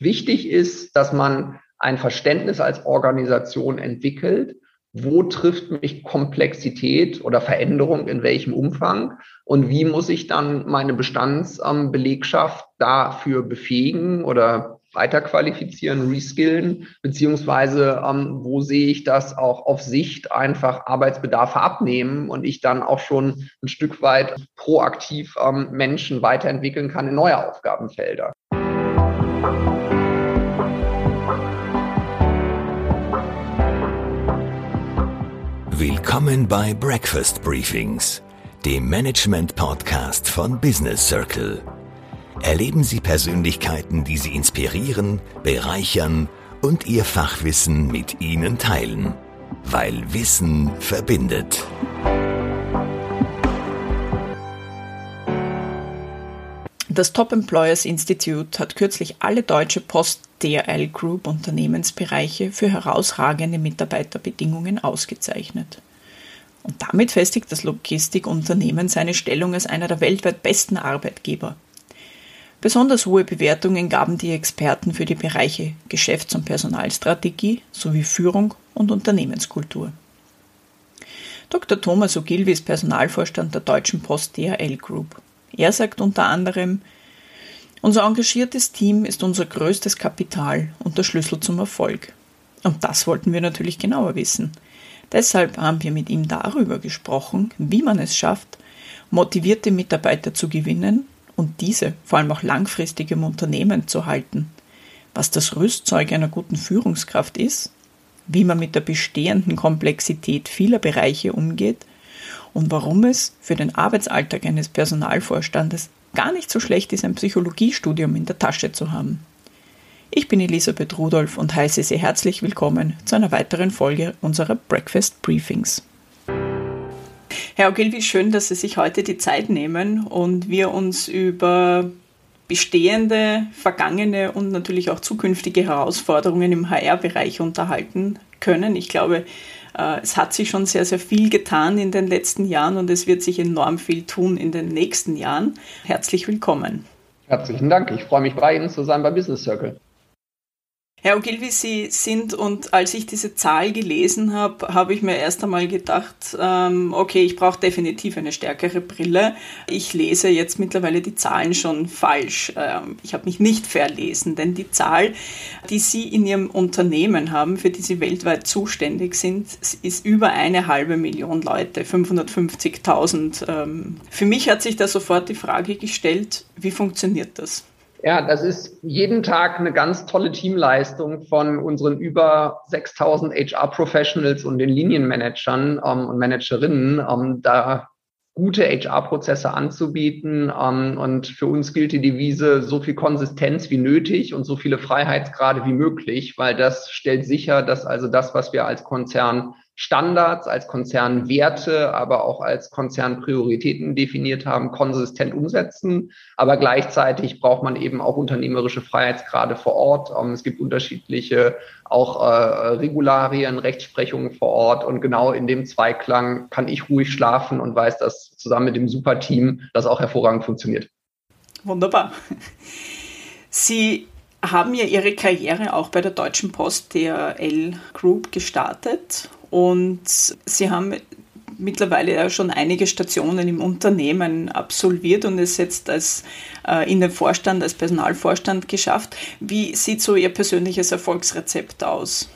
Wichtig ist, dass man ein Verständnis als Organisation entwickelt, wo trifft mich Komplexität oder Veränderung in welchem Umfang? Und wie muss ich dann meine Bestandsbelegschaft dafür befähigen oder weiterqualifizieren, reskillen, beziehungsweise ähm, wo sehe ich das auch auf Sicht einfach Arbeitsbedarfe abnehmen und ich dann auch schon ein Stück weit proaktiv ähm, Menschen weiterentwickeln kann in neue Aufgabenfelder. Willkommen bei Breakfast Briefings, dem Management-Podcast von Business Circle. Erleben Sie Persönlichkeiten, die Sie inspirieren, bereichern und Ihr Fachwissen mit Ihnen teilen, weil Wissen verbindet. Das Top Employers Institute hat kürzlich alle deutsche Post DRL Group Unternehmensbereiche für herausragende Mitarbeiterbedingungen ausgezeichnet. Und damit festigt das Logistikunternehmen seine Stellung als einer der weltweit besten Arbeitgeber. Besonders hohe Bewertungen gaben die Experten für die Bereiche Geschäfts- und Personalstrategie sowie Führung und Unternehmenskultur. Dr. Thomas Ogilvy ist Personalvorstand der Deutschen Post DHL Group. Er sagt unter anderem, unser engagiertes Team ist unser größtes Kapital und der Schlüssel zum Erfolg. Und das wollten wir natürlich genauer wissen. Deshalb haben wir mit ihm darüber gesprochen, wie man es schafft, motivierte Mitarbeiter zu gewinnen und diese vor allem auch langfristig im Unternehmen zu halten, was das Rüstzeug einer guten Führungskraft ist, wie man mit der bestehenden Komplexität vieler Bereiche umgeht und warum es für den Arbeitsalltag eines Personalvorstandes gar nicht so schlecht ist, ein Psychologiestudium in der Tasche zu haben. Ich bin Elisabeth Rudolph und heiße Sie herzlich willkommen zu einer weiteren Folge unserer Breakfast Briefings. Herr Ogilvy, schön, dass Sie sich heute die Zeit nehmen und wir uns über bestehende, vergangene und natürlich auch zukünftige Herausforderungen im HR-Bereich unterhalten können. Ich glaube, äh, es hat sich schon sehr, sehr viel getan in den letzten Jahren und es wird sich enorm viel tun in den nächsten Jahren. Herzlich willkommen. Herzlichen Dank. Ich freue mich, bei Ihnen zu sein bei Business Circle. Herr Ogilvy, Sie sind, und als ich diese Zahl gelesen habe, habe ich mir erst einmal gedacht, ähm, okay, ich brauche definitiv eine stärkere Brille. Ich lese jetzt mittlerweile die Zahlen schon falsch. Ähm, ich habe mich nicht verlesen, denn die Zahl, die Sie in Ihrem Unternehmen haben, für die Sie weltweit zuständig sind, ist über eine halbe Million Leute, 550.000. Ähm, für mich hat sich da sofort die Frage gestellt, wie funktioniert das? Ja, das ist jeden Tag eine ganz tolle Teamleistung von unseren über 6000 HR-Professionals und den Linienmanagern ähm, und Managerinnen, ähm, da gute HR-Prozesse anzubieten. Ähm, und für uns gilt die Devise, so viel Konsistenz wie nötig und so viele Freiheitsgrade wie möglich, weil das stellt sicher, dass also das, was wir als Konzern Standards, als Konzern Werte, aber auch als Konzern Prioritäten definiert haben, konsistent umsetzen. Aber gleichzeitig braucht man eben auch unternehmerische Freiheitsgrade vor Ort. Ähm, es gibt unterschiedliche auch äh, Regularien, Rechtsprechungen vor Ort. Und genau in dem Zweiklang kann ich ruhig schlafen und weiß, dass zusammen mit dem Superteam das auch hervorragend funktioniert. Wunderbar. Sie haben ja Ihre Karriere auch bei der Deutschen Post DRL Group gestartet und Sie haben mittlerweile ja schon einige Stationen im Unternehmen absolviert und es jetzt als äh, in den Vorstand, als Personalvorstand geschafft. Wie sieht so Ihr persönliches Erfolgsrezept aus?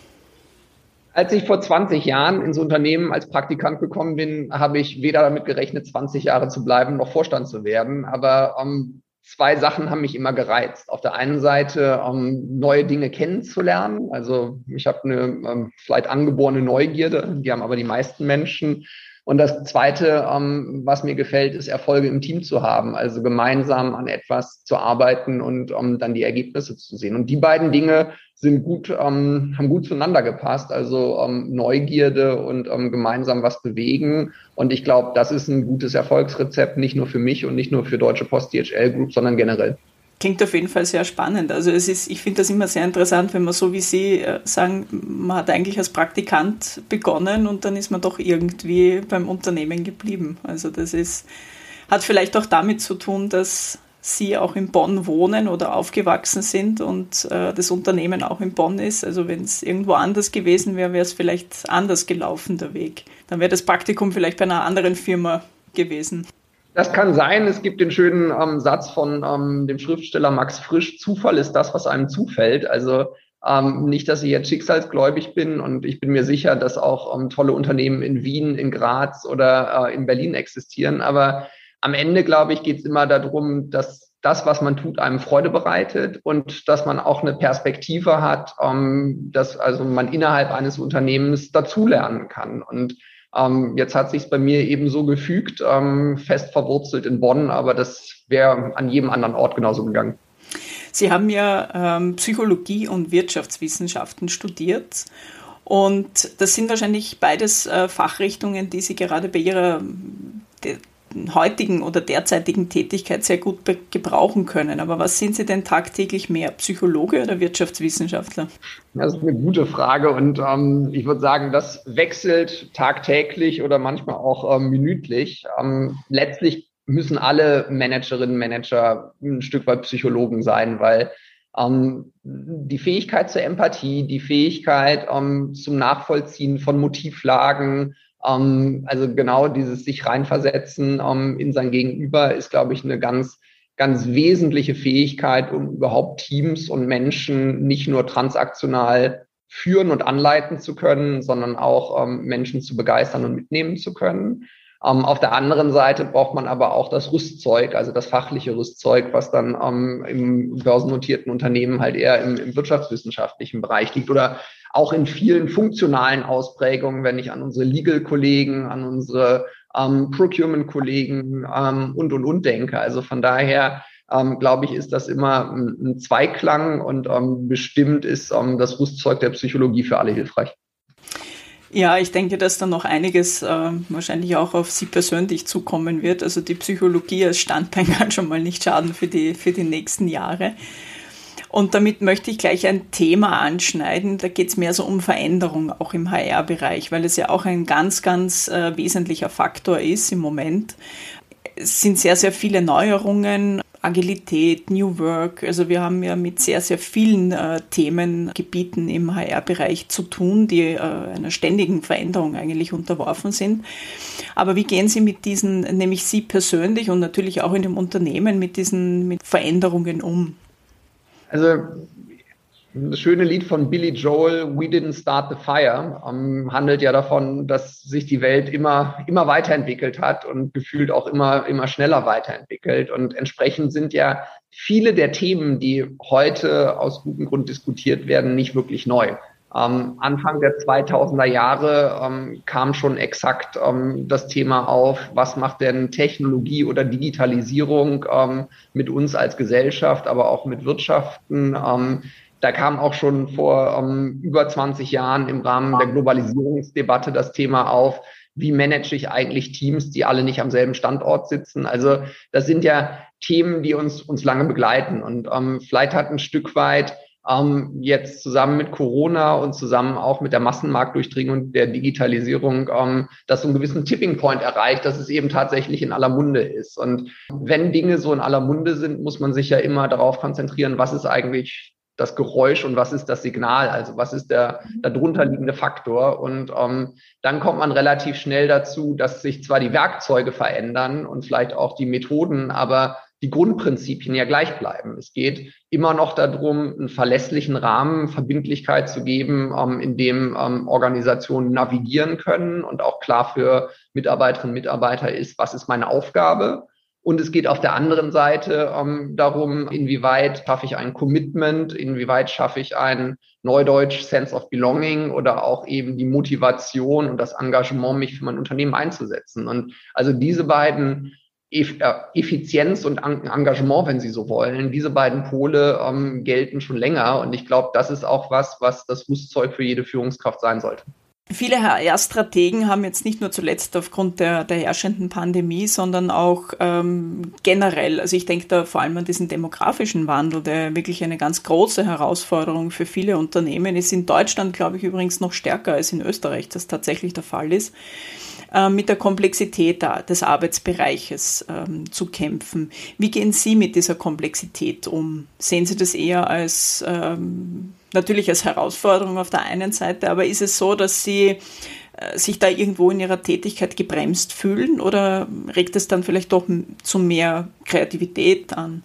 Als ich vor 20 Jahren ins Unternehmen als Praktikant gekommen bin, habe ich weder damit gerechnet, 20 Jahre zu bleiben, noch Vorstand zu werden. Aber ähm, zwei Sachen haben mich immer gereizt. Auf der einen Seite um, neue Dinge kennenzulernen. Also ich habe eine um, vielleicht angeborene Neugierde, die haben aber die meisten Menschen. Und das Zweite, um, was mir gefällt, ist Erfolge im Team zu haben, also gemeinsam an etwas zu arbeiten und um, dann die Ergebnisse zu sehen. Und die beiden Dinge sind gut, ähm, haben gut zueinander gepasst. Also ähm, Neugierde und ähm, gemeinsam was bewegen. Und ich glaube, das ist ein gutes Erfolgsrezept, nicht nur für mich und nicht nur für Deutsche Post DHL Group, sondern generell. Klingt auf jeden Fall sehr spannend. Also es ist, ich finde das immer sehr interessant, wenn man so wie Sie äh, sagen, man hat eigentlich als Praktikant begonnen und dann ist man doch irgendwie beim Unternehmen geblieben. Also das ist, hat vielleicht auch damit zu tun, dass Sie auch in Bonn wohnen oder aufgewachsen sind und äh, das Unternehmen auch in Bonn ist. Also wenn es irgendwo anders gewesen wäre, wäre es vielleicht anders gelaufen, der Weg. Dann wäre das Praktikum vielleicht bei einer anderen Firma gewesen. Das kann sein. Es gibt den schönen ähm, Satz von ähm, dem Schriftsteller Max Frisch, Zufall ist das, was einem zufällt. Also ähm, nicht, dass ich jetzt schicksalsgläubig bin und ich bin mir sicher, dass auch ähm, tolle Unternehmen in Wien, in Graz oder äh, in Berlin existieren. Aber am Ende, glaube ich, geht es immer darum, dass das, was man tut, einem Freude bereitet und dass man auch eine Perspektive hat, ähm, dass also man innerhalb eines Unternehmens dazulernen kann. Und ähm, jetzt hat sich bei mir eben so gefügt, ähm, fest verwurzelt in Bonn, aber das wäre an jedem anderen Ort genauso gegangen. Sie haben ja ähm, Psychologie und Wirtschaftswissenschaften studiert. Und das sind wahrscheinlich beides äh, Fachrichtungen, die Sie gerade bei Ihrer heutigen oder derzeitigen Tätigkeit sehr gut gebrauchen können. Aber was sind Sie denn tagtäglich mehr, Psychologe oder Wirtschaftswissenschaftler? Das ist eine gute Frage und ähm, ich würde sagen, das wechselt tagtäglich oder manchmal auch ähm, minütlich. Ähm, letztlich müssen alle Managerinnen, Manager ein Stück weit Psychologen sein, weil ähm, die Fähigkeit zur Empathie, die Fähigkeit ähm, zum Nachvollziehen von Motivlagen, also genau dieses sich reinversetzen ähm, in sein Gegenüber ist, glaube ich, eine ganz, ganz wesentliche Fähigkeit, um überhaupt Teams und Menschen nicht nur transaktional führen und anleiten zu können, sondern auch ähm, Menschen zu begeistern und mitnehmen zu können. Ähm, auf der anderen Seite braucht man aber auch das Rüstzeug, also das fachliche Rüstzeug, was dann ähm, im börsennotierten Unternehmen halt eher im, im wirtschaftswissenschaftlichen Bereich liegt oder auch in vielen funktionalen Ausprägungen, wenn ich an unsere Legal-Kollegen, an unsere ähm, Procurement-Kollegen ähm, und, und, und denke. Also von daher ähm, glaube ich, ist das immer ein, Zweiklang und ähm, bestimmt ist ähm, das Rüstzeug der Psychologie für alle hilfreich. Ja, ich denke, dass da noch einiges äh, wahrscheinlich auch auf Sie persönlich zukommen wird. Also die Psychologie als Standbein kann schon mal nicht schaden für die, für die nächsten Jahre. Und damit möchte ich gleich ein Thema anschneiden. Da geht es mehr so um Veränderung auch im HR-Bereich, weil es ja auch ein ganz, ganz äh, wesentlicher Faktor ist im Moment. Es sind sehr, sehr viele Neuerungen, Agilität, New Work. Also wir haben ja mit sehr, sehr vielen äh, Themengebieten im HR-Bereich zu tun, die äh, einer ständigen Veränderung eigentlich unterworfen sind. Aber wie gehen Sie mit diesen, nämlich Sie persönlich und natürlich auch in dem Unternehmen, mit diesen mit Veränderungen um? Also das schöne Lied von Billy Joel, We Didn't Start the Fire, ähm, handelt ja davon, dass sich die Welt immer, immer weiterentwickelt hat und gefühlt auch immer, immer schneller weiterentwickelt. Und entsprechend sind ja viele der Themen, die heute aus gutem Grund diskutiert werden, nicht wirklich neu. Ähm, Anfang der 2000er Jahre ähm, kam schon exakt ähm, das Thema auf, was macht denn Technologie oder Digitalisierung ähm, mit uns als Gesellschaft, aber auch mit Wirtschaften. Ähm, da kam auch schon vor ähm, über 20 Jahren im Rahmen der Globalisierungsdebatte das Thema auf, wie manage ich eigentlich Teams, die alle nicht am selben Standort sitzen. Also das sind ja Themen, die uns, uns lange begleiten. Und ähm, vielleicht hat ein Stück weit ähm, jetzt zusammen mit Corona und zusammen auch mit der Massenmarktdurchdringung und der Digitalisierung ähm, das so einen gewissen Tipping Point erreicht, dass es eben tatsächlich in aller Munde ist. Und wenn Dinge so in aller Munde sind, muss man sich ja immer darauf konzentrieren, was ist eigentlich das Geräusch und was ist das Signal, also was ist der darunter liegende Faktor. Und ähm, dann kommt man relativ schnell dazu, dass sich zwar die Werkzeuge verändern und vielleicht auch die Methoden, aber die Grundprinzipien ja gleich bleiben. Es geht immer noch darum, einen verlässlichen Rahmen, Verbindlichkeit zu geben, ähm, in dem ähm, Organisationen navigieren können und auch klar für Mitarbeiterinnen und Mitarbeiter ist, was ist meine Aufgabe. Und es geht auf der anderen Seite ähm, darum, inwieweit schaffe ich ein Commitment, inwieweit schaffe ich ein Neudeutsch Sense of Belonging oder auch eben die Motivation und das Engagement, mich für mein Unternehmen einzusetzen. Und also diese beiden Effizienz und Engagement, wenn Sie so wollen. Diese beiden Pole ähm, gelten schon länger und ich glaube, das ist auch was, was das Rüstzeug für jede Führungskraft sein sollte. Viele HR-Strategen haben jetzt nicht nur zuletzt aufgrund der, der herrschenden Pandemie, sondern auch ähm, generell, also ich denke da vor allem an diesen demografischen Wandel, der wirklich eine ganz große Herausforderung für viele Unternehmen ist. In Deutschland, glaube ich, übrigens noch stärker als in Österreich, das tatsächlich der Fall ist äh, mit der Komplexität des Arbeitsbereiches ähm, zu kämpfen. Wie gehen Sie mit dieser Komplexität um? Sehen Sie das eher als ähm, natürlich als Herausforderung auf der einen Seite, aber ist es so, dass Sie äh, sich da irgendwo in ihrer Tätigkeit gebremst fühlen oder regt es dann vielleicht doch zu mehr Kreativität an?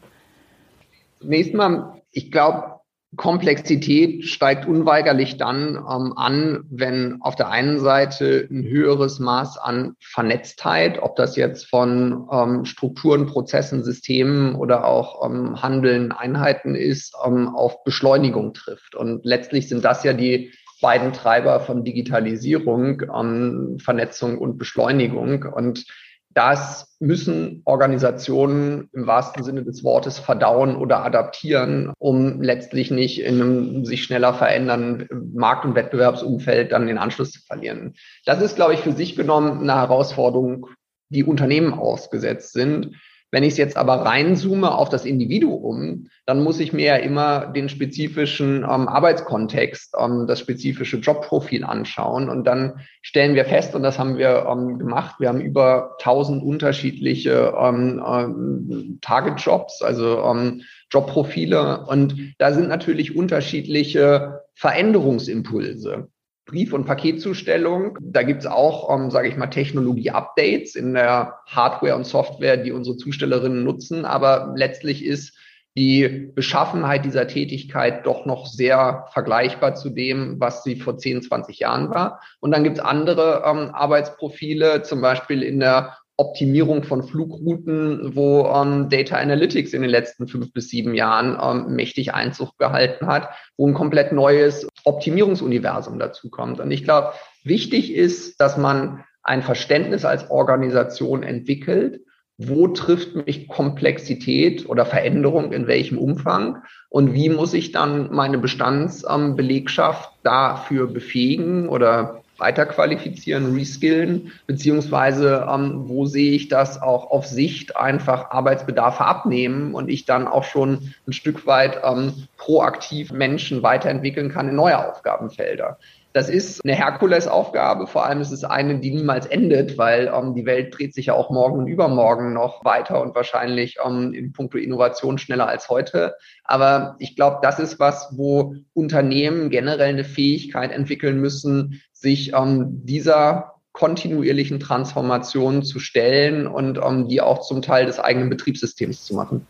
Zunächst mal, ich glaube, Komplexität steigt unweigerlich dann ähm, an, wenn auf der einen Seite ein höheres Maß an Vernetztheit, ob das jetzt von ähm, Strukturen, Prozessen, Systemen oder auch ähm, Handeln, Einheiten ist, ähm, auf Beschleunigung trifft. Und letztlich sind das ja die beiden Treiber von Digitalisierung, ähm, Vernetzung und Beschleunigung. Und das müssen Organisationen im wahrsten Sinne des Wortes verdauen oder adaptieren, um letztlich nicht in einem sich schneller verändernden Markt- und Wettbewerbsumfeld dann den Anschluss zu verlieren. Das ist, glaube ich, für sich genommen eine Herausforderung, die Unternehmen ausgesetzt sind. Wenn ich es jetzt aber reinzoome auf das Individuum, dann muss ich mir ja immer den spezifischen ähm, Arbeitskontext, ähm, das spezifische Jobprofil anschauen. Und dann stellen wir fest, und das haben wir ähm, gemacht, wir haben über 1000 unterschiedliche ähm, ähm, Target-Jobs, also ähm, Jobprofile. Und da sind natürlich unterschiedliche Veränderungsimpulse. Brief- und Paketzustellung. Da gibt's auch, ähm, sage ich mal, Technologie-Updates in der Hardware und Software, die unsere Zustellerinnen nutzen. Aber letztlich ist die Beschaffenheit dieser Tätigkeit doch noch sehr vergleichbar zu dem, was sie vor 10, 20 Jahren war. Und dann gibt's andere ähm, Arbeitsprofile, zum Beispiel in der Optimierung von Flugrouten, wo ähm, Data Analytics in den letzten fünf bis sieben Jahren ähm, mächtig Einzug gehalten hat, wo ein komplett neues Optimierungsuniversum dazu kommt. Und ich glaube, wichtig ist, dass man ein Verständnis als Organisation entwickelt, wo trifft mich Komplexität oder Veränderung in welchem Umfang und wie muss ich dann meine Bestandsbelegschaft dafür befähigen oder weiterqualifizieren, reskillen, beziehungsweise ähm, wo sehe ich das auch auf Sicht einfach Arbeitsbedarfe abnehmen und ich dann auch schon ein Stück weit ähm, proaktiv Menschen weiterentwickeln kann in neue Aufgabenfelder. Das ist eine Herkulesaufgabe. Vor allem ist es eine, die niemals endet, weil ähm, die Welt dreht sich ja auch morgen und übermorgen noch weiter und wahrscheinlich ähm, in puncto Innovation schneller als heute. Aber ich glaube, das ist was, wo Unternehmen generell eine Fähigkeit entwickeln müssen, sich ähm, dieser kontinuierlichen Transformation zu stellen und ähm, die auch zum Teil des eigenen Betriebssystems zu machen.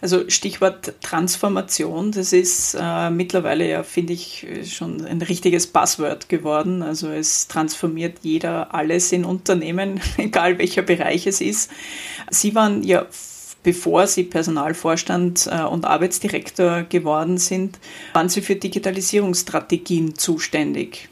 Also Stichwort Transformation, das ist äh, mittlerweile ja, finde ich, schon ein richtiges Passwort geworden. Also es transformiert jeder alles in Unternehmen, egal welcher Bereich es ist. Sie waren ja bevor Sie Personalvorstand äh, und Arbeitsdirektor geworden sind, waren Sie für Digitalisierungsstrategien zuständig.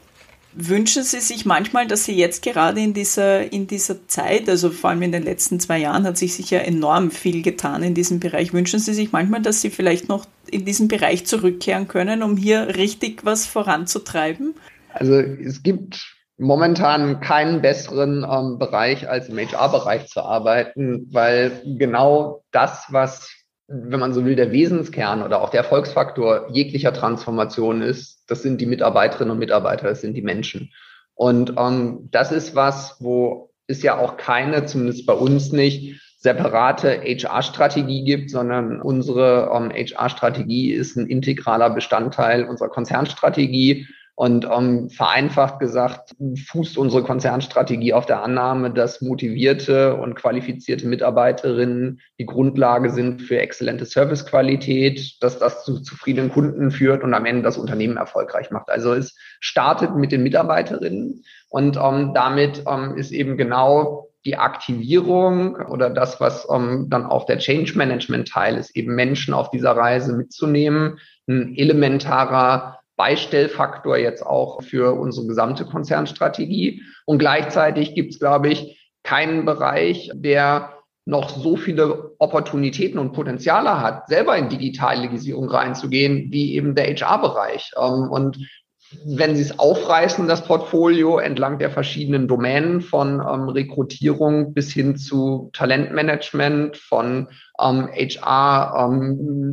Wünschen Sie sich manchmal, dass Sie jetzt gerade in dieser, in dieser Zeit, also vor allem in den letzten zwei Jahren, hat sich sicher enorm viel getan in diesem Bereich. Wünschen Sie sich manchmal, dass Sie vielleicht noch in diesen Bereich zurückkehren können, um hier richtig was voranzutreiben? Also es gibt momentan keinen besseren ähm, Bereich als im HR-Bereich zu arbeiten, weil genau das, was wenn man so will, der Wesenskern oder auch der Erfolgsfaktor jeglicher Transformation ist, das sind die Mitarbeiterinnen und Mitarbeiter, das sind die Menschen. Und ähm, das ist was, wo es ja auch keine, zumindest bei uns nicht, separate HR-Strategie gibt, sondern unsere ähm, HR-Strategie ist ein integraler Bestandteil unserer Konzernstrategie. Und um, vereinfacht gesagt, fußt unsere Konzernstrategie auf der Annahme, dass motivierte und qualifizierte Mitarbeiterinnen die Grundlage sind für exzellente Servicequalität, dass das zu zufriedenen Kunden führt und am Ende das Unternehmen erfolgreich macht. Also es startet mit den Mitarbeiterinnen und um, damit um, ist eben genau die Aktivierung oder das, was um, dann auch der Change Management Teil ist, eben Menschen auf dieser Reise mitzunehmen, ein elementarer Beistellfaktor jetzt auch für unsere gesamte Konzernstrategie. Und gleichzeitig gibt es, glaube ich, keinen Bereich, der noch so viele Opportunitäten und Potenziale hat, selber in Digitalisierung reinzugehen, wie eben der HR-Bereich. Ähm, und wenn Sie es aufreißen, das Portfolio entlang der verschiedenen Domänen von ähm, Rekrutierung bis hin zu Talentmanagement, von ähm, HR, ähm,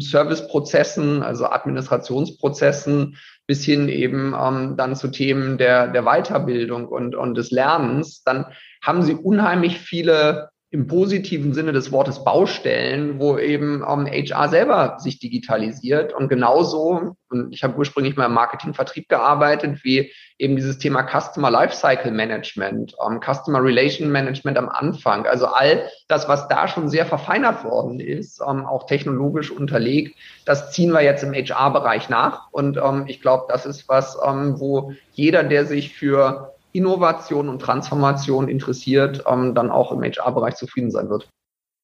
also Administrationsprozessen, bis hin eben ähm, dann zu Themen der, der Weiterbildung und, und des Lernens, dann haben Sie unheimlich viele im positiven Sinne des Wortes Baustellen, wo eben ähm, HR selber sich digitalisiert. Und genauso, und ich habe ursprünglich mal im Marketingvertrieb gearbeitet, wie eben dieses Thema Customer Lifecycle Management, ähm, Customer Relation Management am Anfang, also all das, was da schon sehr verfeinert worden ist, ähm, auch technologisch unterlegt, das ziehen wir jetzt im HR-Bereich nach. Und ähm, ich glaube, das ist was, ähm, wo jeder, der sich für Innovation und Transformation interessiert, ähm, dann auch im HR-Bereich zufrieden sein wird.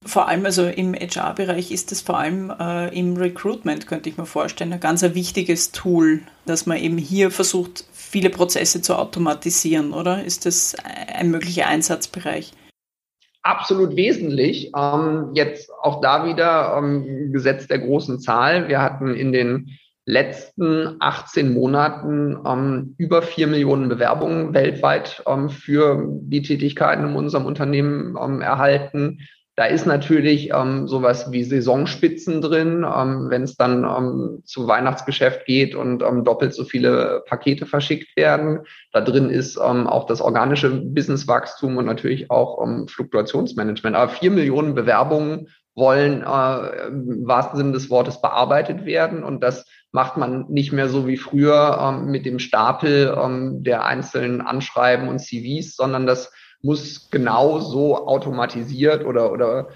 Vor allem also im HR-Bereich ist es vor allem äh, im Recruitment, könnte ich mir vorstellen, ein ganz ein wichtiges Tool, dass man eben hier versucht, viele Prozesse zu automatisieren, oder? Ist das ein möglicher Einsatzbereich? Absolut wesentlich. Ähm, jetzt auch da wieder ähm, Gesetz der großen Zahl. Wir hatten in den letzten 18 Monaten ähm, über vier Millionen Bewerbungen weltweit ähm, für die Tätigkeiten in unserem Unternehmen ähm, erhalten. Da ist natürlich ähm, sowas wie Saisonspitzen drin, ähm, wenn es dann ähm, zu Weihnachtsgeschäft geht und doppelt so viele Pakete verschickt werden. Da drin ist auch das organische Businesswachstum und natürlich auch Fluktuationsmanagement. Aber vier Millionen Bewerbungen wollen äh, im wahrsten Sinne des Wortes bearbeitet werden und das macht man nicht mehr so wie früher ähm, mit dem Stapel ähm, der einzelnen Anschreiben und CVs, sondern das muss genau so automatisiert oder, oder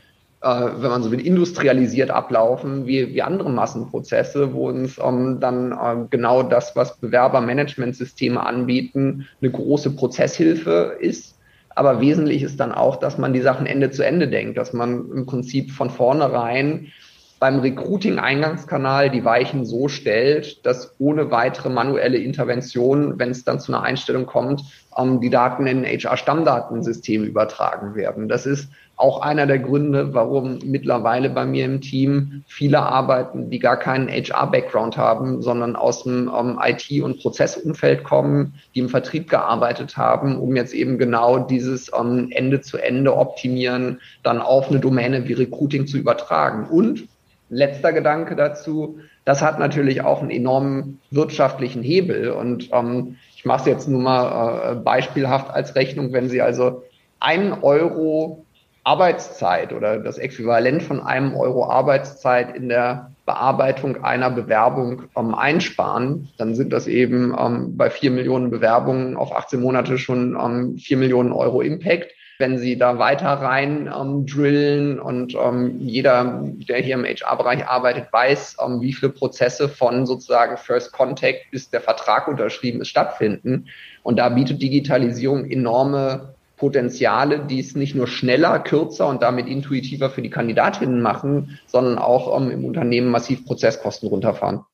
äh, wenn man so will, industrialisiert ablaufen wie, wie andere Massenprozesse, wo uns ähm, dann äh, genau das, was Bewerbermanagementsysteme anbieten, eine große Prozesshilfe ist. Aber wesentlich ist dann auch, dass man die Sachen Ende zu Ende denkt, dass man im Prinzip von vornherein beim Recruiting-Eingangskanal die Weichen so stellt, dass ohne weitere manuelle Intervention, wenn es dann zu einer Einstellung kommt, ähm, die Daten in HR-Stammdatensystem übertragen werden. Das ist auch einer der Gründe, warum mittlerweile bei mir im Team viele arbeiten, die gar keinen HR-Background haben, sondern aus dem ähm, IT- und Prozessumfeld kommen, die im Vertrieb gearbeitet haben, um jetzt eben genau dieses ähm, Ende-zu-Ende optimieren dann auf eine Domäne wie Recruiting zu übertragen. Und letzter Gedanke dazu, das hat natürlich auch einen enormen wirtschaftlichen Hebel. Und ähm, ich mache es jetzt nur mal äh, beispielhaft als Rechnung, wenn Sie also einen Euro Arbeitszeit oder das Äquivalent von einem Euro Arbeitszeit in der Bearbeitung einer Bewerbung ähm, einsparen, dann sind das eben ähm, bei vier Millionen Bewerbungen auf 18 Monate schon ähm, vier Millionen Euro Impact wenn Sie da weiter rein ähm, drillen und ähm, jeder, der hier im HR-Bereich arbeitet, weiß, ähm, wie viele Prozesse von sozusagen First Contact bis der Vertrag unterschrieben ist, stattfinden. Und da bietet Digitalisierung enorme Potenziale, die es nicht nur schneller, kürzer und damit intuitiver für die Kandidatinnen machen, sondern auch ähm, im Unternehmen massiv Prozesskosten runterfahren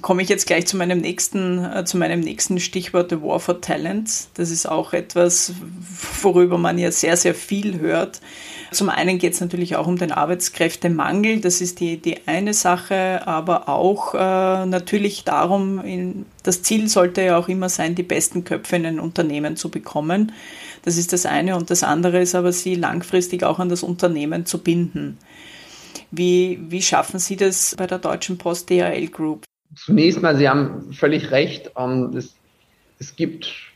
komme ich jetzt gleich zu meinem nächsten, äh, zu meinem nächsten Stichwort, The War for Talents. Das ist auch etwas, worüber man ja sehr, sehr viel hört. Zum einen geht es natürlich auch um den Arbeitskräftemangel, das ist die, die eine Sache, aber auch äh, natürlich darum, in, das Ziel sollte ja auch immer sein, die besten Köpfe in ein Unternehmen zu bekommen. Das ist das eine und das andere ist aber, sie langfristig auch an das Unternehmen zu binden. Wie, wie schaffen Sie das bei der Deutschen Post DHL Group? Zunächst mal, Sie haben völlig recht. Ähm, es, es gibt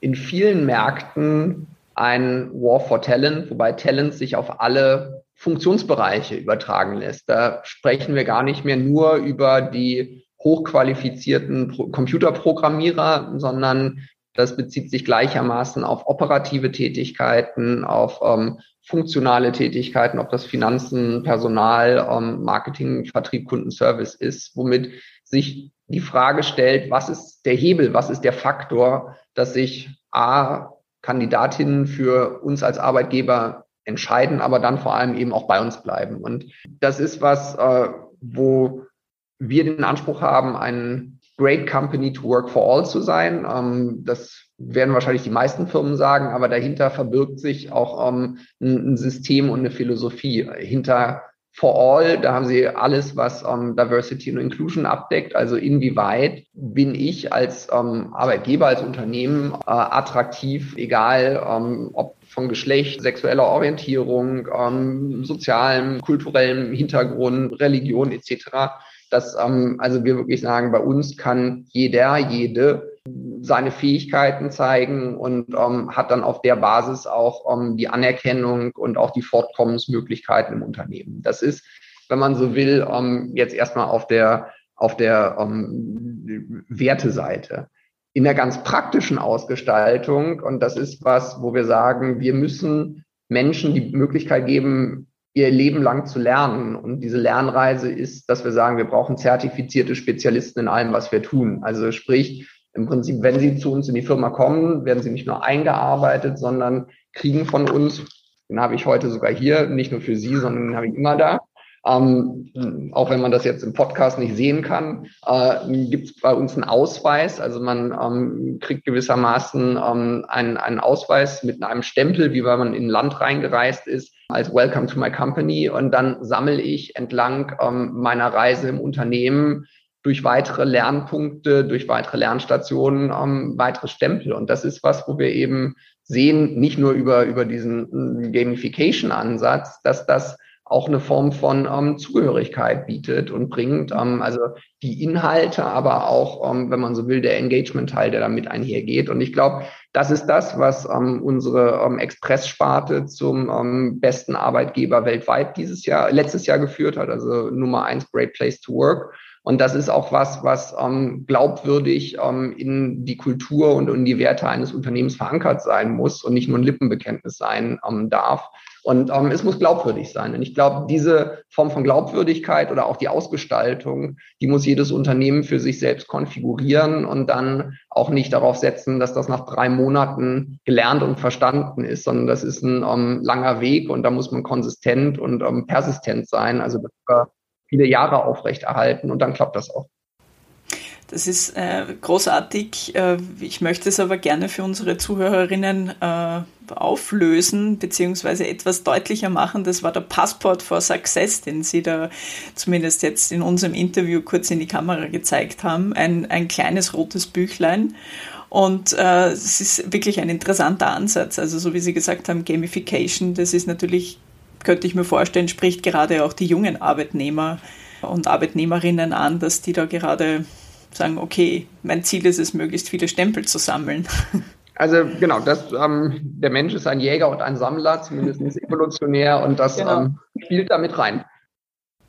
in vielen Märkten ein War for Talent, wobei Talent sich auf alle Funktionsbereiche übertragen lässt. Da sprechen wir gar nicht mehr nur über die hochqualifizierten Computerprogrammierer, sondern das bezieht sich gleichermaßen auf operative Tätigkeiten, auf ähm, funktionale Tätigkeiten, ob das Finanzen, Personal, ähm, Marketing, Vertrieb, Kundenservice ist, womit sich die Frage stellt, was ist der Hebel, was ist der Faktor, dass sich A, Kandidatinnen für uns als Arbeitgeber entscheiden, aber dann vor allem eben auch bei uns bleiben. Und das ist was, äh, wo wir den Anspruch haben, ein great company to work for all zu sein. Ähm, das werden wahrscheinlich die meisten Firmen sagen, aber dahinter verbirgt sich auch ähm, ein, ein System und eine Philosophie. Hinter for All, da haben Sie alles, was um, Diversity und Inclusion abdeckt. Also inwieweit bin ich als um, Arbeitgeber, als Unternehmen äh, attraktiv, egal um, ob von Geschlecht, sexueller Orientierung, ähm, sozialem, kulturellem Hintergrund, Religion etc. Dass ähm, also wir wirklich sagen, bei uns kann jeder, jede seine Fähigkeiten zeigen und ähm, hat dann auf der Basis auch ähm, die Anerkennung und auch die Fortkommensmöglichkeiten im Unternehmen. Das ist, wenn man so will, ähm, jetzt erstmal auf der auf der ähm, Werteseite in der ganz praktischen Ausgestaltung, und das ist was, wo wir sagen, wir müssen Menschen die Möglichkeit geben, ihr Leben lang zu lernen. Und diese Lernreise ist, dass wir sagen, wir brauchen zertifizierte Spezialisten in allem, was wir tun. Also sprich, im Prinzip, wenn sie zu uns in die Firma kommen, werden sie nicht nur eingearbeitet, sondern kriegen von uns, den habe ich heute sogar hier, nicht nur für Sie, sondern den habe ich immer da, ähm, auch wenn man das jetzt im Podcast nicht sehen kann, äh, gibt es bei uns einen Ausweis. Also man ähm, kriegt gewissermaßen ähm, einen, einen Ausweis mit einem Stempel, wie wenn man in ein Land reingereist ist, als Welcome to my company. Und dann sammle ich entlang ähm, meiner Reise im Unternehmen durch weitere Lernpunkte, durch weitere Lernstationen ähm, weitere Stempel. Und das ist was, wo wir eben sehen, nicht nur über, über diesen äh, Gamification-Ansatz, dass das auch eine Form von ähm, Zugehörigkeit bietet und bringt. Ähm, also die Inhalte, aber auch, ähm, wenn man so will, der Engagement-Teil, der damit einhergeht. Und ich glaube, das ist das, was ähm, unsere ähm, Express-Sparte zum ähm, besten Arbeitgeber weltweit dieses Jahr, letztes Jahr geführt hat. Also Nummer eins, Great Place to Work. Und das ist auch was, was ähm, glaubwürdig ähm, in die Kultur und in die Werte eines Unternehmens verankert sein muss und nicht nur ein Lippenbekenntnis sein ähm, darf. Und ähm, es muss glaubwürdig sein. Und ich glaube, diese Form von Glaubwürdigkeit oder auch die Ausgestaltung, die muss jedes Unternehmen für sich selbst konfigurieren und dann auch nicht darauf setzen, dass das nach drei Monaten gelernt und verstanden ist, sondern das ist ein ähm, langer Weg und da muss man konsistent und ähm, persistent sein, also viele Jahre aufrechterhalten und dann klappt das auch. Das ist äh, großartig. Äh, ich möchte es aber gerne für unsere Zuhörerinnen äh, auflösen beziehungsweise etwas deutlicher machen. Das war der Passport for Success, den Sie da zumindest jetzt in unserem Interview kurz in die Kamera gezeigt haben. Ein, ein kleines rotes Büchlein. Und äh, es ist wirklich ein interessanter Ansatz. Also so wie Sie gesagt haben, Gamification, das ist natürlich, könnte ich mir vorstellen, spricht gerade auch die jungen Arbeitnehmer und Arbeitnehmerinnen an, dass die da gerade sagen, okay, mein Ziel ist es, möglichst viele Stempel zu sammeln. Also genau, das, ähm, der Mensch ist ein Jäger und ein Sammler, zumindest evolutionär, und das genau. ähm, spielt damit rein.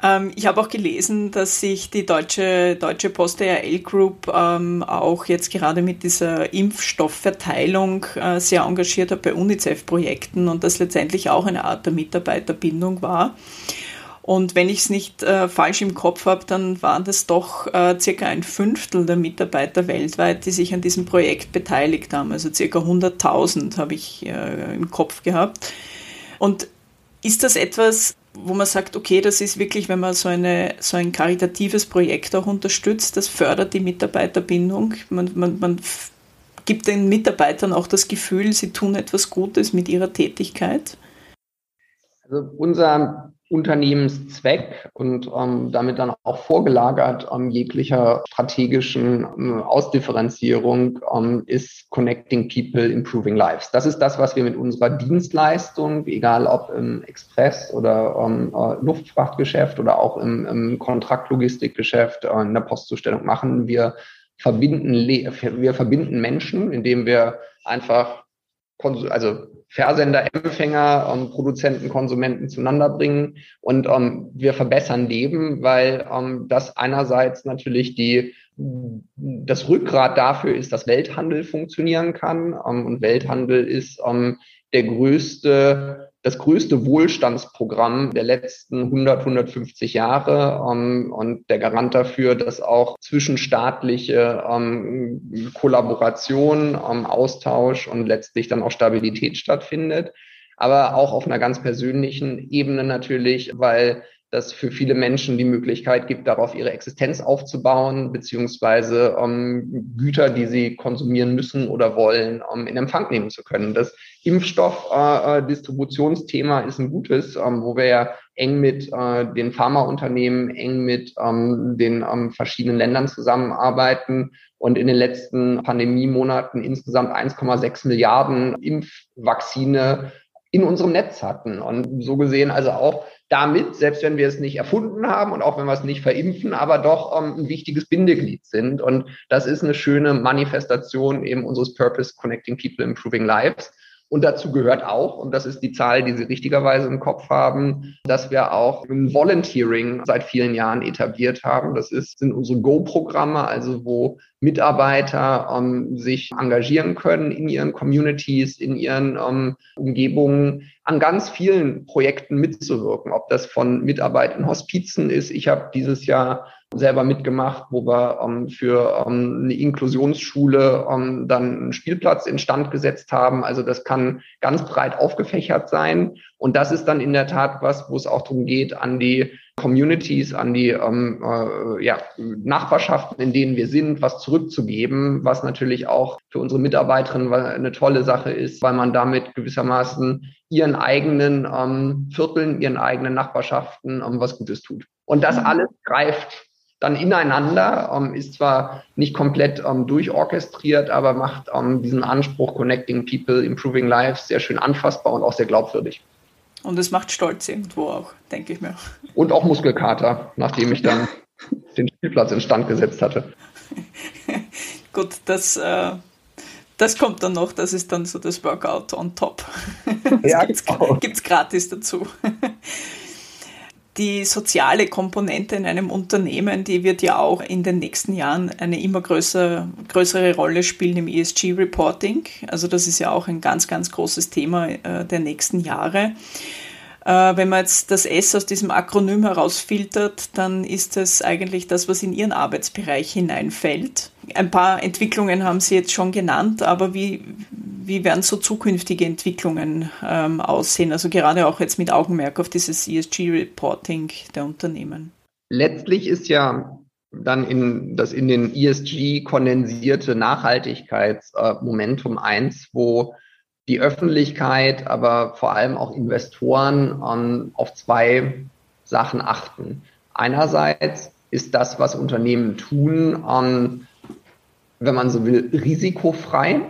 Ähm, ich habe auch gelesen, dass sich die deutsche, deutsche Post ARL Group ähm, auch jetzt gerade mit dieser Impfstoffverteilung äh, sehr engagiert hat bei UNICEF-Projekten und das letztendlich auch eine Art der Mitarbeiterbindung war. Und wenn ich es nicht äh, falsch im Kopf habe, dann waren das doch äh, circa ein Fünftel der Mitarbeiter weltweit, die sich an diesem Projekt beteiligt haben. Also circa 100.000 habe ich äh, im Kopf gehabt. Und ist das etwas, wo man sagt, okay, das ist wirklich, wenn man so, eine, so ein karitatives Projekt auch unterstützt, das fördert die Mitarbeiterbindung. Man, man, man gibt den Mitarbeitern auch das Gefühl, sie tun etwas Gutes mit ihrer Tätigkeit? Also unser Unternehmenszweck und ähm, damit dann auch vorgelagert ähm, jeglicher strategischen ähm, Ausdifferenzierung ähm, ist Connecting People, Improving Lives. Das ist das, was wir mit unserer Dienstleistung, egal ob im Express- oder ähm, äh, Luftfrachtgeschäft oder auch im, im Kontraktlogistikgeschäft äh, in der Postzustellung machen. Wir verbinden, wir verbinden Menschen, indem wir einfach also Versender, Empfänger, ähm, Produzenten, Konsumenten zueinander bringen. Und ähm, wir verbessern Leben, weil ähm, das einerseits natürlich die das Rückgrat dafür ist, dass Welthandel funktionieren kann. Ähm, und Welthandel ist ähm, der größte das größte Wohlstandsprogramm der letzten 100, 150 Jahre ähm, und der Garant dafür, dass auch zwischenstaatliche ähm, Kollaboration, ähm, Austausch und letztlich dann auch Stabilität stattfindet. Aber auch auf einer ganz persönlichen Ebene natürlich, weil das für viele Menschen die Möglichkeit gibt, darauf ihre Existenz aufzubauen, beziehungsweise ähm, Güter, die sie konsumieren müssen oder wollen, ähm, in Empfang nehmen zu können. Das Impfstoffdistributionsthema äh, ist ein gutes, ähm, wo wir ja eng mit äh, den Pharmaunternehmen, eng mit ähm, den ähm, verschiedenen Ländern zusammenarbeiten und in den letzten Pandemiemonaten insgesamt 1,6 Milliarden Impfvaccine in unserem Netz hatten. Und so gesehen also auch damit, selbst wenn wir es nicht erfunden haben und auch wenn wir es nicht verimpfen, aber doch ähm, ein wichtiges Bindeglied sind. Und das ist eine schöne Manifestation eben unseres Purpose Connecting People, Improving Lives. Und dazu gehört auch, und das ist die Zahl, die Sie richtigerweise im Kopf haben, dass wir auch ein Volunteering seit vielen Jahren etabliert haben. Das ist, sind unsere Go-Programme, also wo Mitarbeiter ähm, sich engagieren können in ihren Communities, in ihren ähm, Umgebungen, an ganz vielen Projekten mitzuwirken. Ob das von Mitarbeit in Hospizen ist. Ich habe dieses Jahr selber mitgemacht, wo wir ähm, für ähm, eine Inklusionsschule ähm, dann einen Spielplatz instand gesetzt haben. Also das kann ganz breit aufgefächert sein. Und das ist dann in der Tat was, wo es auch darum geht, an die Communities, an die ähm, äh, ja, Nachbarschaften, in denen wir sind, was zurückzugeben, was natürlich auch für unsere Mitarbeiterinnen eine tolle Sache ist, weil man damit gewissermaßen ihren eigenen ähm, Vierteln, ihren eigenen Nachbarschaften ähm, was Gutes tut. Und das mhm. alles greift dann ineinander, ähm, ist zwar nicht komplett ähm, durchorchestriert, aber macht ähm, diesen Anspruch Connecting People, Improving Lives sehr schön anfassbar und auch sehr glaubwürdig. Und es macht stolz irgendwo auch, denke ich mir. Und auch Muskelkater, nachdem ich dann den Spielplatz instand gesetzt hatte. Gut, das, äh, das kommt dann noch, das ist dann so das Workout on top. Das ja, gibt's, genau. gibt's gratis dazu die soziale Komponente in einem Unternehmen, die wird ja auch in den nächsten Jahren eine immer größer, größere Rolle spielen im ESG-Reporting. Also das ist ja auch ein ganz, ganz großes Thema äh, der nächsten Jahre. Äh, wenn man jetzt das S aus diesem Akronym herausfiltert, dann ist das eigentlich das, was in Ihren Arbeitsbereich hineinfällt. Ein paar Entwicklungen haben Sie jetzt schon genannt, aber wie, wie werden so zukünftige Entwicklungen ähm, aussehen? Also gerade auch jetzt mit Augenmerk auf dieses ESG-Reporting der Unternehmen. Letztlich ist ja dann in das in den ESG kondensierte Nachhaltigkeitsmomentum äh, eins, wo die Öffentlichkeit, aber vor allem auch Investoren ähm, auf zwei Sachen achten. Einerseits ist das, was Unternehmen tun, ähm, wenn man so will, risikofrei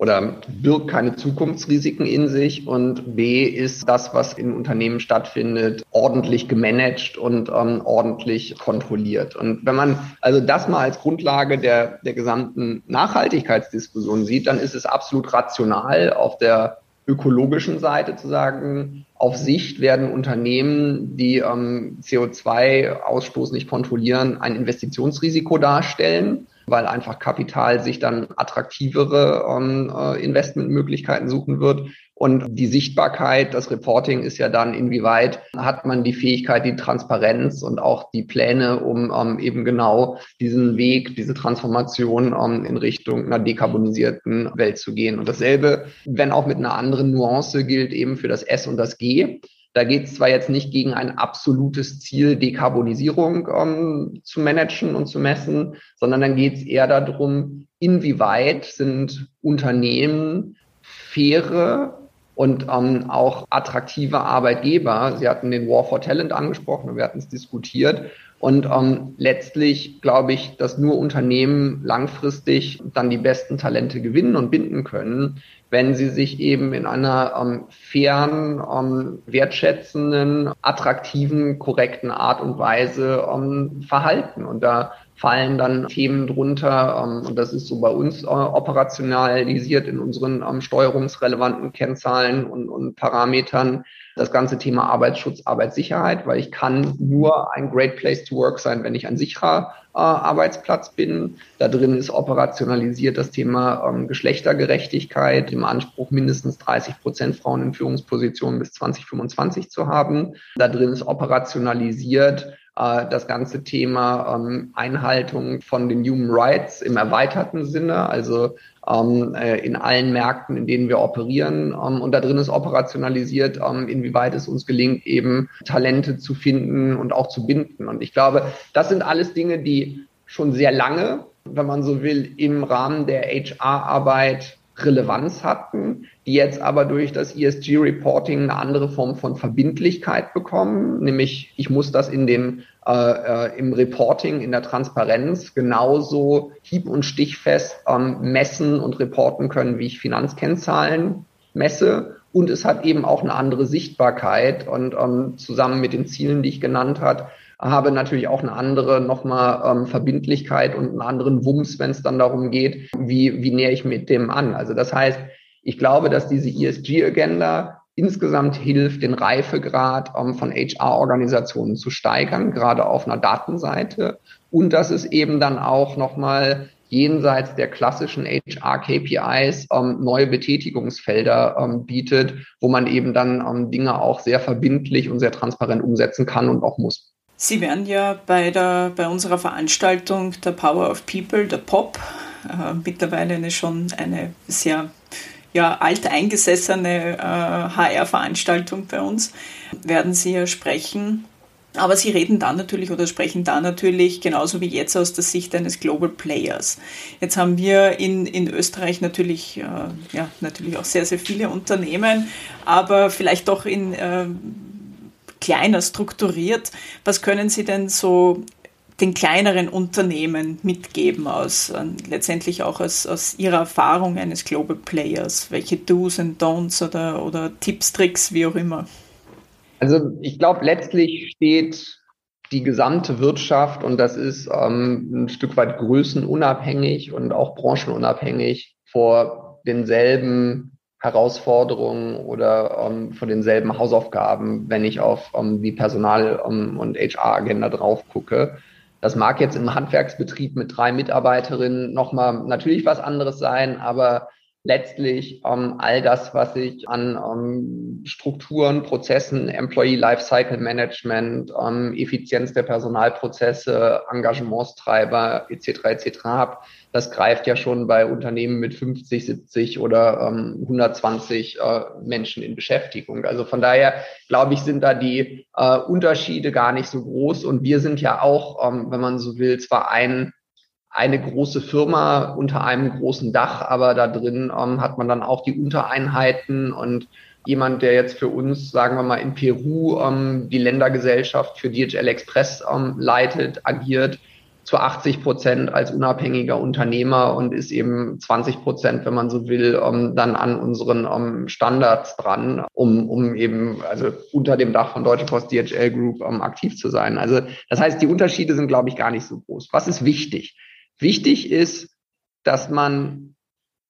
oder birgt keine Zukunftsrisiken in sich und B ist das, was in Unternehmen stattfindet, ordentlich gemanagt und ähm, ordentlich kontrolliert. Und wenn man also das mal als Grundlage der, der gesamten Nachhaltigkeitsdiskussion sieht, dann ist es absolut rational auf der ökologischen Seite zu sagen, auf Sicht werden Unternehmen, die ähm, CO2-Ausstoß nicht kontrollieren, ein Investitionsrisiko darstellen weil einfach Kapital sich dann attraktivere ähm, äh, Investmentmöglichkeiten suchen wird. Und die Sichtbarkeit, das Reporting ist ja dann, inwieweit hat man die Fähigkeit, die Transparenz und auch die Pläne, um ähm, eben genau diesen Weg, diese Transformation ähm, in Richtung einer dekarbonisierten Welt zu gehen. Und dasselbe, wenn auch mit einer anderen Nuance, gilt eben für das S und das G. Da geht es zwar jetzt nicht gegen ein absolutes Ziel, Dekarbonisierung ähm, zu managen und zu messen, sondern dann geht es eher darum, inwieweit sind Unternehmen faire und ähm, auch attraktive Arbeitgeber. Sie hatten den War for Talent angesprochen, wir hatten es diskutiert. Und ähm, letztlich glaube ich, dass nur Unternehmen langfristig dann die besten Talente gewinnen und binden können, wenn sie sich eben in einer ähm, fairen, ähm, wertschätzenden, attraktiven, korrekten Art und Weise ähm, verhalten. Und da fallen dann Themen drunter, ähm, und das ist so bei uns äh, operationalisiert in unseren ähm, steuerungsrelevanten Kennzahlen und, und Parametern, das ganze Thema Arbeitsschutz, Arbeitssicherheit, weil ich kann nur ein Great Place to Work sein, wenn ich ein sicherer äh, Arbeitsplatz bin. Da drin ist operationalisiert das Thema ähm, Geschlechtergerechtigkeit, im Anspruch mindestens 30 Prozent Frauen in Führungspositionen bis 2025 zu haben. Da drin ist operationalisiert äh, das ganze Thema ähm, Einhaltung von den Human Rights im erweiterten Sinne, also ähm, äh, in allen Märkten, in denen wir operieren. Ähm, und da drin ist operationalisiert, ähm, inwieweit es uns gelingt, eben Talente zu finden und auch zu binden. Und ich glaube, das sind alles Dinge, die schon sehr lange, wenn man so will, im Rahmen der HR-Arbeit Relevanz hatten, die jetzt aber durch das ESG-Reporting eine andere Form von Verbindlichkeit bekommen, nämlich ich muss das in dem äh, äh, im Reporting, in der Transparenz genauso hieb- und stichfest ähm, messen und reporten können, wie ich Finanzkennzahlen messe. Und es hat eben auch eine andere Sichtbarkeit und ähm, zusammen mit den Zielen, die ich genannt hat, habe natürlich auch eine andere nochmal ähm, Verbindlichkeit und einen anderen Wumms, wenn es dann darum geht, wie, wie näher ich mit dem an. Also das heißt, ich glaube, dass diese ESG-Agenda insgesamt hilft, den Reifegrad ähm, von HR-Organisationen zu steigern, gerade auf einer Datenseite. Und dass es eben dann auch nochmal jenseits der klassischen HR-KPIs ähm, neue Betätigungsfelder ähm, bietet, wo man eben dann ähm, Dinge auch sehr verbindlich und sehr transparent umsetzen kann und auch muss. Sie werden ja bei, der, bei unserer Veranstaltung der Power of People, der POP, äh, mittlerweile eine schon eine sehr ja, alteingesessene äh, HR-Veranstaltung bei uns, werden Sie ja sprechen. Aber Sie reden da natürlich oder sprechen da natürlich genauso wie jetzt aus der Sicht eines Global Players. Jetzt haben wir in, in Österreich natürlich, äh, ja, natürlich auch sehr, sehr viele Unternehmen, aber vielleicht doch in äh, kleiner strukturiert. Was können Sie denn so den kleineren Unternehmen mitgeben aus äh, letztendlich auch aus, aus Ihrer Erfahrung eines Global Players? Welche Do's und Don'ts oder, oder Tipps, Tricks, wie auch immer? Also ich glaube, letztlich steht die gesamte Wirtschaft und das ist ähm, ein Stück weit größenunabhängig und auch branchenunabhängig vor denselben Herausforderungen oder ähm, von denselben Hausaufgaben, wenn ich auf ähm, die Personal- ähm, und HR-Agenda drauf gucke. Das mag jetzt im Handwerksbetrieb mit drei Mitarbeiterinnen nochmal natürlich was anderes sein, aber letztlich ähm, all das, was ich an ähm, Strukturen, Prozessen, Employee Lifecycle Management, ähm, Effizienz der Personalprozesse, Engagementstreiber etc. etc. habe, das greift ja schon bei Unternehmen mit 50, 70 oder ähm, 120 äh, Menschen in Beschäftigung. Also von daher glaube ich, sind da die äh, Unterschiede gar nicht so groß. Und wir sind ja auch, ähm, wenn man so will, zwar ein eine große Firma unter einem großen Dach, aber da drin ähm, hat man dann auch die Untereinheiten und jemand, der jetzt für uns, sagen wir mal, in Peru ähm, die Ländergesellschaft für DHL Express ähm, leitet, agiert, zu 80 Prozent als unabhängiger Unternehmer und ist eben 20 Prozent, wenn man so will, ähm, dann an unseren ähm, Standards dran, um, um eben also unter dem Dach von Deutsche Post DHL Group ähm, aktiv zu sein. Also das heißt, die Unterschiede sind, glaube ich, gar nicht so groß. Was ist wichtig? Wichtig ist, dass man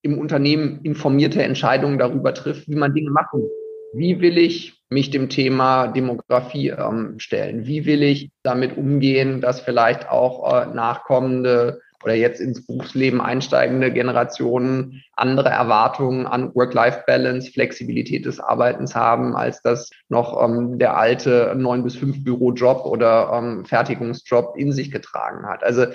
im Unternehmen informierte Entscheidungen darüber trifft, wie man Dinge machen wie will ich mich dem Thema Demografie ähm, stellen? Wie will ich damit umgehen, dass vielleicht auch äh, nachkommende oder jetzt ins Berufsleben einsteigende Generationen andere Erwartungen an Work-Life-Balance, Flexibilität des Arbeitens haben, als das noch ähm, der alte neun bis fünf Büro-Job oder ähm, Fertigungsjob in sich getragen hat. Also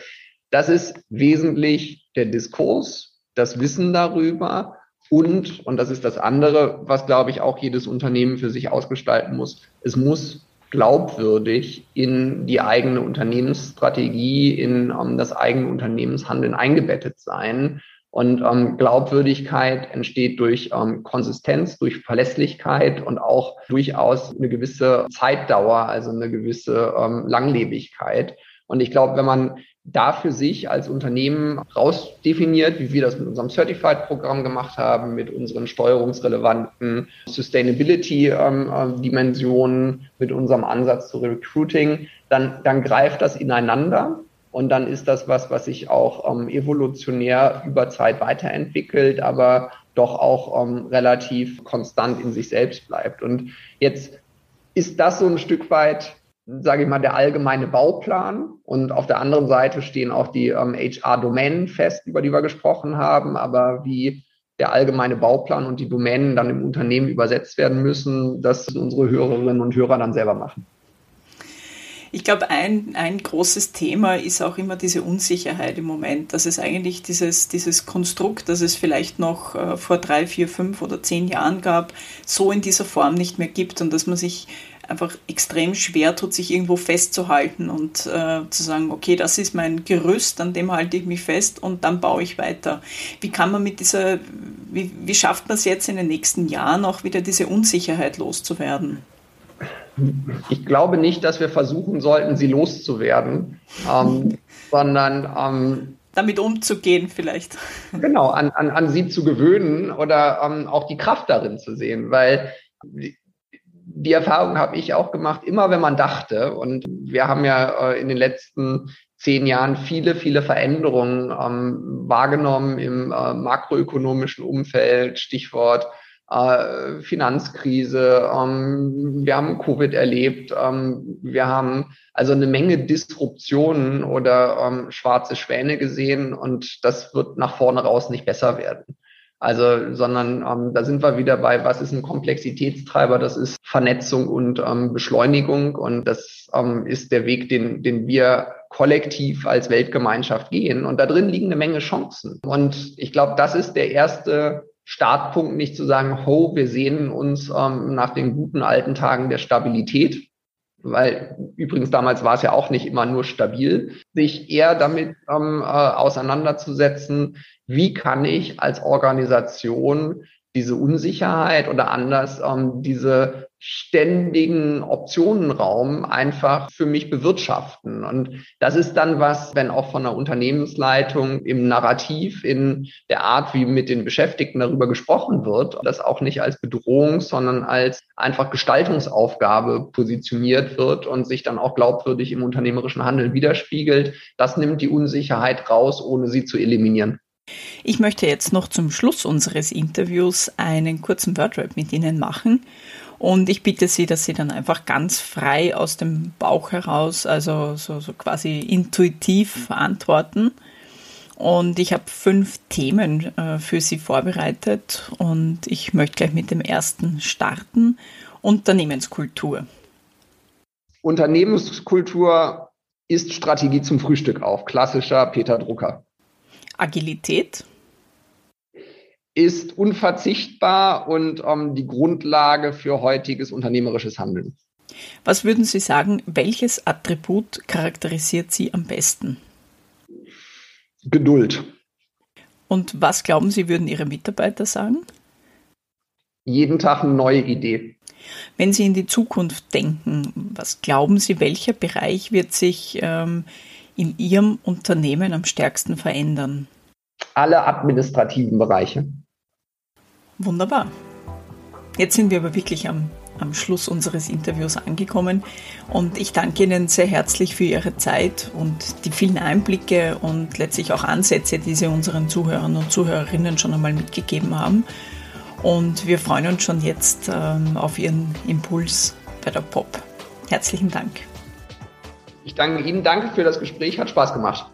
das ist wesentlich der Diskurs, das Wissen darüber und, und das ist das andere, was, glaube ich, auch jedes Unternehmen für sich ausgestalten muss, es muss glaubwürdig in die eigene Unternehmensstrategie, in um, ähm, das eigene Unternehmenshandeln eingebettet sein. Und ähm, Glaubwürdigkeit entsteht durch ähm, Konsistenz, durch Verlässlichkeit und auch durchaus eine gewisse Zeitdauer, also eine gewisse ähm, Langlebigkeit. Und ich glaube, wenn man da für sich als Unternehmen rausdefiniert, wie wir das mit unserem Certified-Programm gemacht haben, mit unseren steuerungsrelevanten Sustainability-Dimensionen, mit unserem Ansatz zu Recruiting, dann, dann greift das ineinander. Und dann ist das was, was sich auch ähm, evolutionär über Zeit weiterentwickelt, aber doch auch ähm, relativ konstant in sich selbst bleibt. Und jetzt ist das so ein Stück weit sage ich mal, der allgemeine Bauplan. Und auf der anderen Seite stehen auch die ähm, HR-Domänen fest, über die wir gesprochen haben. Aber wie der allgemeine Bauplan und die Domänen dann im Unternehmen übersetzt werden müssen, das unsere Hörerinnen und Hörer dann selber machen. Ich glaube, ein, ein großes Thema ist auch immer diese Unsicherheit im Moment, dass es eigentlich dieses, dieses Konstrukt, das es vielleicht noch äh, vor drei, vier, fünf oder zehn Jahren gab, so in dieser Form nicht mehr gibt und dass man sich einfach extrem schwer tut, sich irgendwo festzuhalten und äh, zu sagen, okay, das ist mein Gerüst, an dem halte ich mich fest und dann baue ich weiter. Wie kann man mit dieser, wie, wie schafft man es jetzt in den nächsten Jahren auch wieder diese Unsicherheit loszuwerden? Ich glaube nicht, dass wir versuchen sollten, sie loszuwerden, ähm, sondern ähm, damit umzugehen vielleicht. Genau, an, an, an sie zu gewöhnen oder ähm, auch die Kraft darin zu sehen, weil die Erfahrung habe ich auch gemacht, immer wenn man dachte, und wir haben ja äh, in den letzten zehn Jahren viele, viele Veränderungen ähm, wahrgenommen im äh, makroökonomischen Umfeld, Stichwort äh, Finanzkrise, ähm, wir haben Covid erlebt, ähm, wir haben also eine Menge Disruptionen oder ähm, schwarze Schwäne gesehen. Und das wird nach vorne raus nicht besser werden. Also, sondern ähm, da sind wir wieder bei, was ist ein Komplexitätstreiber? Das ist Vernetzung und ähm, Beschleunigung und das ähm, ist der Weg, den, den wir kollektiv als Weltgemeinschaft gehen. Und da drin liegen eine Menge Chancen. Und ich glaube, das ist der erste Startpunkt, nicht zu sagen, ho, wir sehen uns ähm, nach den guten alten Tagen der Stabilität, weil übrigens damals war es ja auch nicht immer nur stabil, sich eher damit ähm, äh, auseinanderzusetzen, wie kann ich als Organisation diese Unsicherheit oder anders ähm, diese ständigen Optionenraum einfach für mich bewirtschaften. Und das ist dann was, wenn auch von der Unternehmensleitung im Narrativ, in der Art, wie mit den Beschäftigten darüber gesprochen wird, das auch nicht als Bedrohung, sondern als einfach Gestaltungsaufgabe positioniert wird und sich dann auch glaubwürdig im unternehmerischen Handeln widerspiegelt. Das nimmt die Unsicherheit raus, ohne sie zu eliminieren. Ich möchte jetzt noch zum Schluss unseres Interviews einen kurzen Wordrap mit Ihnen machen. Und ich bitte Sie, dass Sie dann einfach ganz frei aus dem Bauch heraus, also so, so quasi intuitiv antworten. Und ich habe fünf Themen äh, für Sie vorbereitet und ich möchte gleich mit dem ersten starten. Unternehmenskultur. Unternehmenskultur ist Strategie zum Frühstück auf. Klassischer Peter Drucker. Agilität? Ist unverzichtbar und ähm, die Grundlage für heutiges unternehmerisches Handeln. Was würden Sie sagen, welches Attribut charakterisiert Sie am besten? Geduld. Und was glauben Sie, würden Ihre Mitarbeiter sagen? Jeden Tag eine neue Idee. Wenn Sie in die Zukunft denken, was glauben Sie, welcher Bereich wird sich ähm, in Ihrem Unternehmen am stärksten verändern? Alle administrativen Bereiche. Wunderbar. Jetzt sind wir aber wirklich am, am Schluss unseres Interviews angekommen und ich danke Ihnen sehr herzlich für Ihre Zeit und die vielen Einblicke und letztlich auch Ansätze, die Sie unseren Zuhörern und Zuhörerinnen schon einmal mitgegeben haben. Und wir freuen uns schon jetzt ähm, auf Ihren Impuls bei der POP. Herzlichen Dank. Ich danke Ihnen, danke für das Gespräch, hat Spaß gemacht.